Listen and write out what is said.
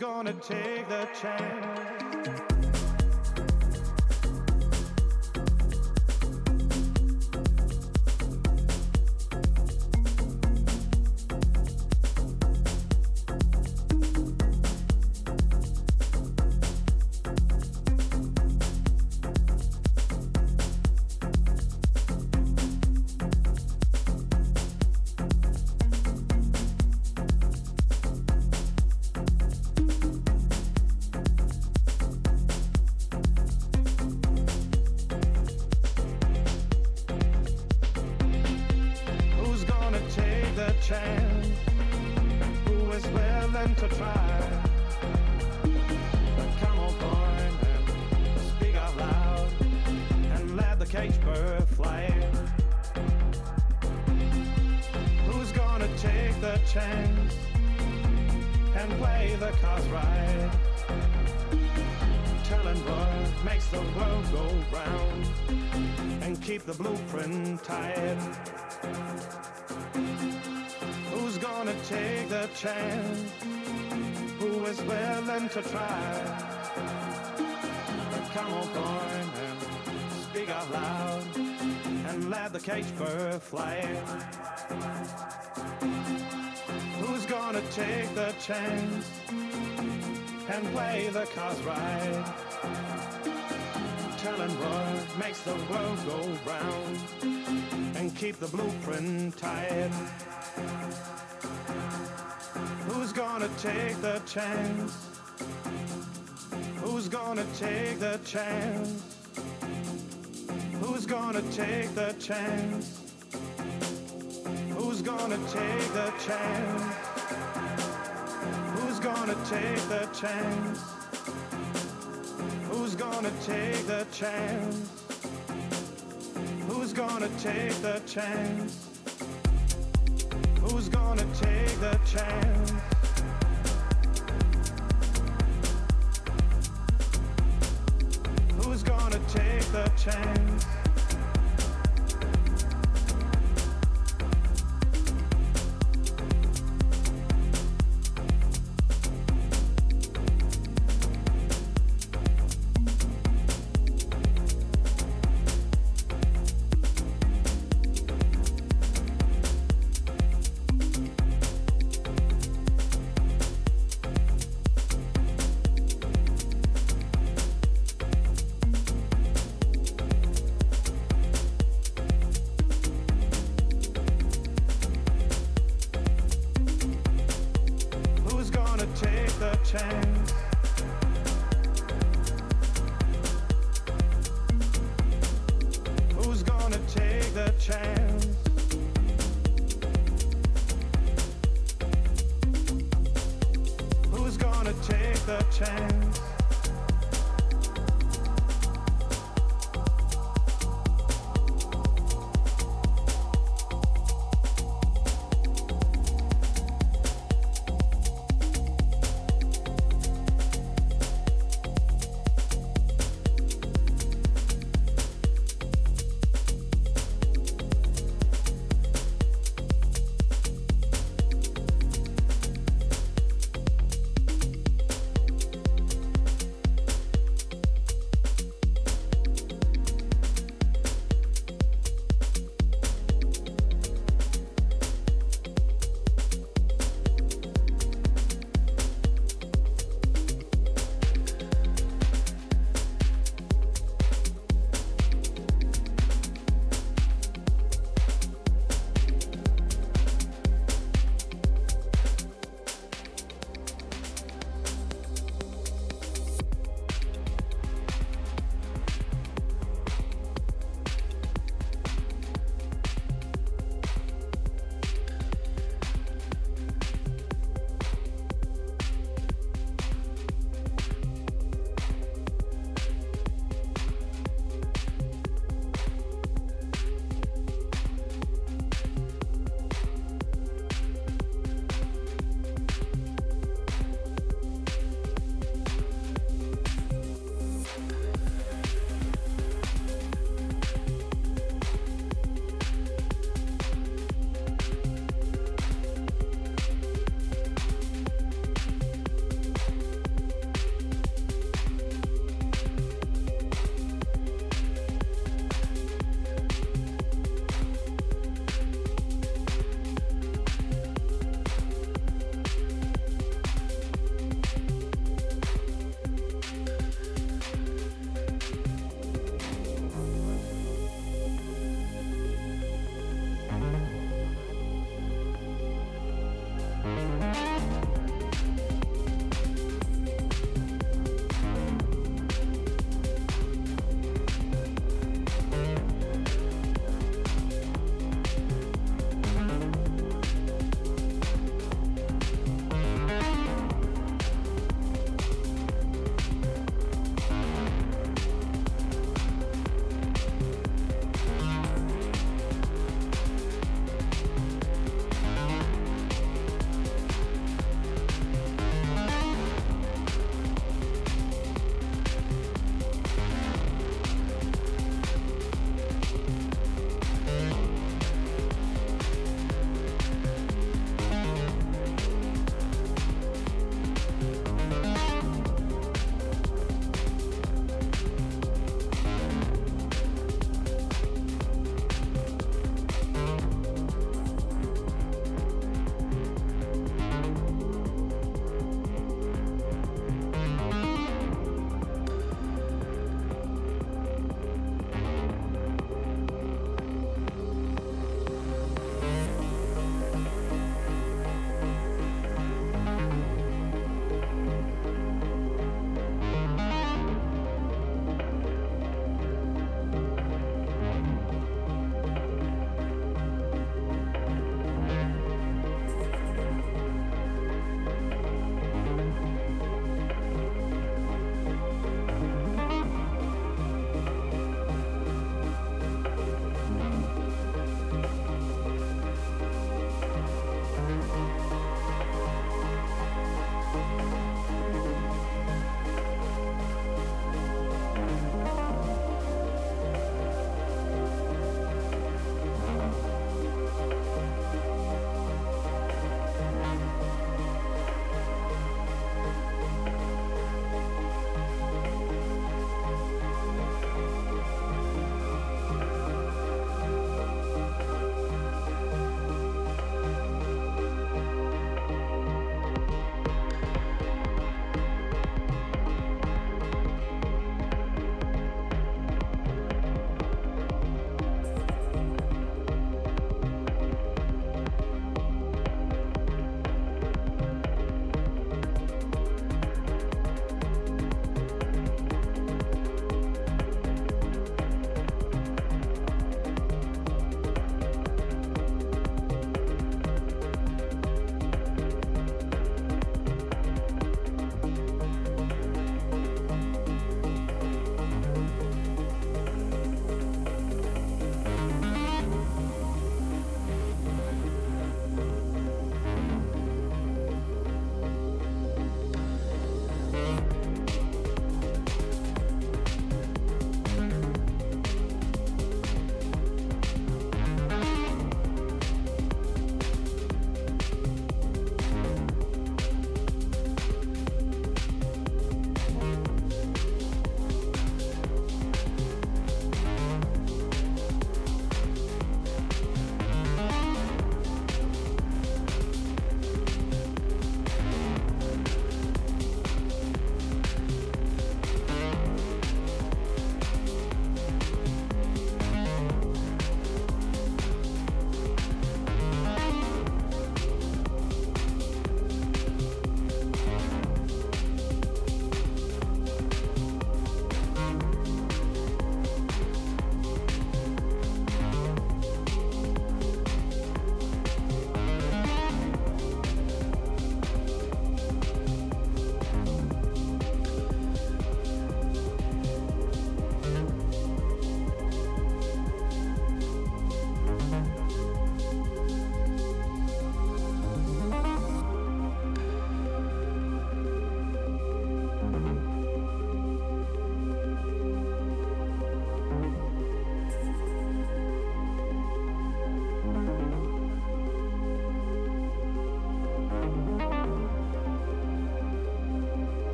Gonna take the chance? The cage bird. Who's gonna take the chance and play the cards right? Telling what makes the world go round and keep the blueprint tight. Who's gonna take the chance? Who's gonna take the chance? Who's gonna take the chance? Who's gonna take the chance? Who's gonna take the chance? Who's gonna take the chance? Who's gonna take the chance? Who's gonna take the chance? Who's gonna take the chance?